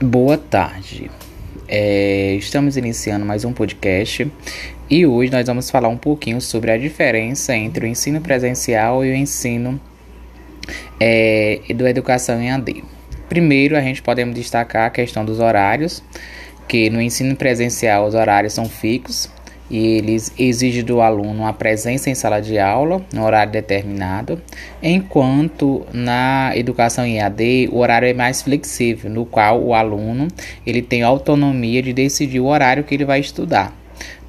Boa tarde. É, estamos iniciando mais um podcast e hoje nós vamos falar um pouquinho sobre a diferença entre o ensino presencial e o ensino é, do educação em AD. Primeiro, a gente podemos destacar a questão dos horários, que no ensino presencial os horários são fixos e eles exigem do aluno a presença em sala de aula no horário determinado, enquanto na educação em AD o horário é mais flexível, no qual o aluno ele tem autonomia de decidir o horário que ele vai estudar,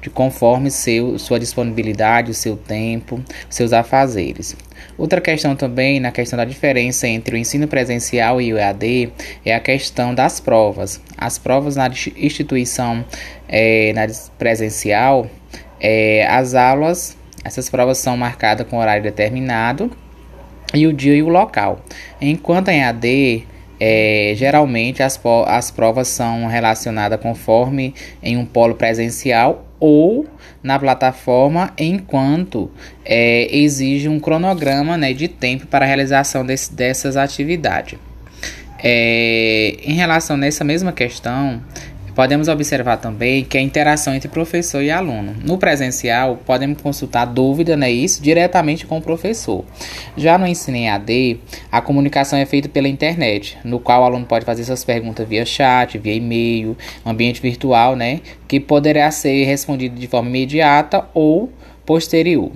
de conforme seu, sua disponibilidade, o seu tempo, seus afazeres. Outra questão também, na questão da diferença entre o ensino presencial e o EAD, é a questão das provas. As provas na instituição é, na presencial, é, as aulas, essas provas são marcadas com horário determinado e o dia e o local. Enquanto em AD, é, geralmente as, as provas são relacionadas conforme em um polo presencial ou na plataforma, enquanto é, exige um cronograma né, de tempo para a realização desse, dessas atividades. É, em relação nessa mesma questão, Podemos observar também que a interação entre professor e aluno. No presencial, podemos consultar dúvida, né, isso, diretamente com o professor. Já no ensino em AD, a comunicação é feita pela internet, no qual o aluno pode fazer suas perguntas via chat, via e-mail, ambiente virtual, né, que poderá ser respondido de forma imediata ou posterior.